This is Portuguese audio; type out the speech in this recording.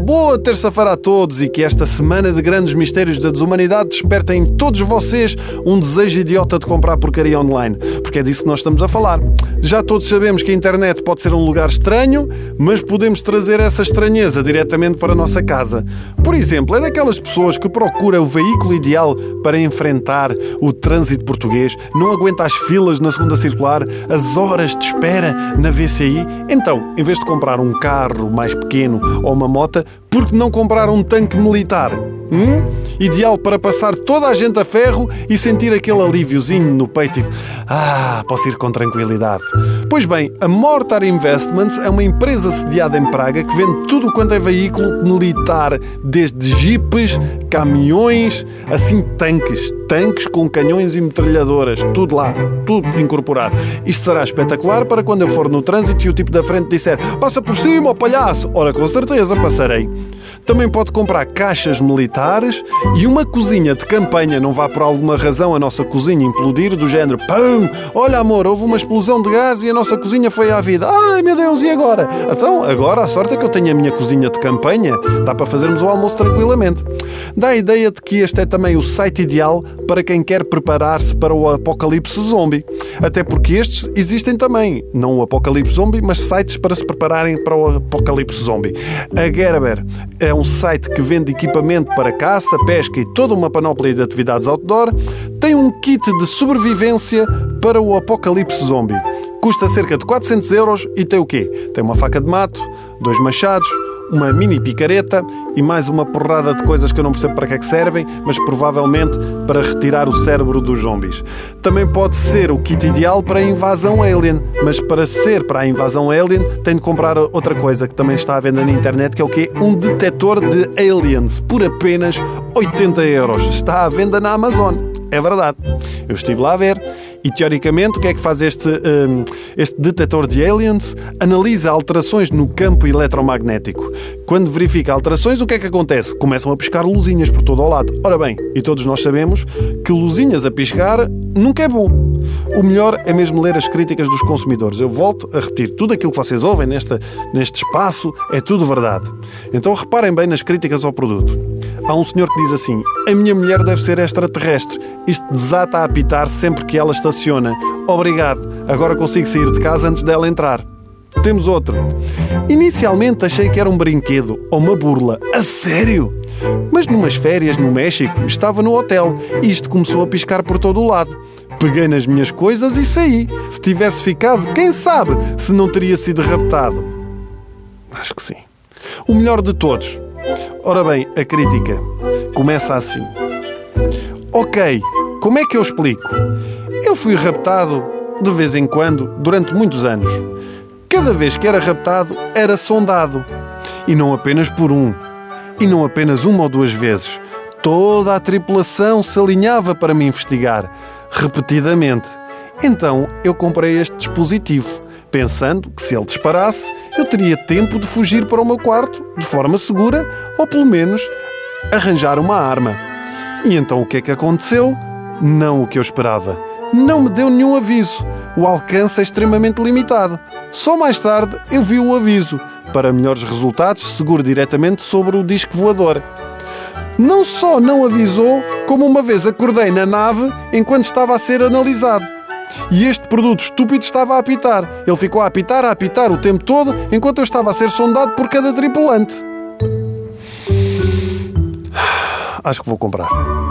Boa terça-feira a todos e que esta semana de grandes mistérios da desumanidade despertem em todos vocês um desejo idiota de comprar porcaria online, porque é disso que nós estamos a falar. Já todos sabemos que a internet pode ser um lugar estranho, mas podemos trazer essa estranheza diretamente para a nossa casa. Por exemplo, é daquelas pessoas que procura o veículo ideal para enfrentar o trânsito português, não aguenta as filas na segunda circular, as horas de espera na VCI. Então, em vez de comprar um carro mais pequeno ou uma moto, por que não comprar um tanque militar? Hum? Ideal para passar toda a gente a ferro e sentir aquele alíviozinho no peito e, ah, posso ir com tranquilidade. Pois bem, a Mortar Investments é uma empresa sediada em Praga que vende tudo quanto é veículo militar, desde jipes, caminhões, assim tanques, tanques com canhões e metralhadoras, tudo lá, tudo incorporado. Isto será espetacular para quando eu for no trânsito e o tipo da frente disser passa por cima, ó palhaço! Ora, com certeza passarei. Saturday Também pode comprar caixas militares e uma cozinha de campanha. Não vá por alguma razão a nossa cozinha implodir, do género pão, olha amor, houve uma explosão de gás e a nossa cozinha foi à vida. Ai meu Deus, e agora? Então, agora a sorte é que eu tenho a minha cozinha de campanha. Dá para fazermos o almoço tranquilamente. Dá a ideia de que este é também o site ideal para quem quer preparar-se para o apocalipse zombie. Até porque estes existem também. Não o apocalipse zombie, mas sites para se prepararem para o apocalipse zombie. A Gerber é um site que vende equipamento para caça, pesca e toda uma panóplia de atividades outdoor, tem um kit de sobrevivência para o apocalipse zombie. Custa cerca de 400 euros e tem o quê? Tem uma faca de mato, dois machados, uma mini picareta e mais uma porrada de coisas que eu não percebo para que é que servem, mas provavelmente para retirar o cérebro dos zombies. Também pode ser o kit ideal para a invasão alien, mas para ser para a invasão alien tem de comprar outra coisa que também está à venda na internet, que é o quê? Um detector de aliens por apenas 80 euros. Está à venda na Amazon. É verdade. Eu estive lá a ver e, teoricamente, o que é que faz este, um, este detector de aliens? Analisa alterações no campo eletromagnético. Quando verifica alterações, o que é que acontece? Começam a piscar luzinhas por todo o lado. Ora bem, e todos nós sabemos que luzinhas a piscar nunca é bom. O melhor é mesmo ler as críticas dos consumidores. Eu volto a repetir, tudo aquilo que vocês ouvem nesta, neste espaço é tudo verdade. Então reparem bem nas críticas ao produto. Há um senhor que diz assim: A minha mulher deve ser extraterrestre. Isto desata a apitar sempre que ela estaciona. Obrigado, agora consigo sair de casa antes dela entrar. Temos outro. Inicialmente achei que era um brinquedo ou uma burla. A sério? Mas numas férias no México estava no hotel e isto começou a piscar por todo o lado. Peguei nas minhas coisas e saí. Se tivesse ficado, quem sabe se não teria sido raptado. Acho que sim. O melhor de todos. Ora bem, a crítica começa assim. Ok, como é que eu explico? Eu fui raptado de vez em quando durante muitos anos. Cada vez que era raptado, era sondado. E não apenas por um. E não apenas uma ou duas vezes. Toda a tripulação se alinhava para me investigar, repetidamente. Então eu comprei este dispositivo, pensando que se ele disparasse, eu teria tempo de fugir para o meu quarto de forma segura ou pelo menos arranjar uma arma. E então o que é que aconteceu? Não o que eu esperava. Não me deu nenhum aviso. O alcance é extremamente limitado. Só mais tarde eu vi o aviso. Para melhores resultados, seguro diretamente sobre o disco voador. Não só não avisou, como uma vez acordei na nave enquanto estava a ser analisado. E este produto estúpido estava a apitar. Ele ficou a apitar, a apitar o tempo todo, enquanto eu estava a ser sondado por cada tripulante. Acho que vou comprar.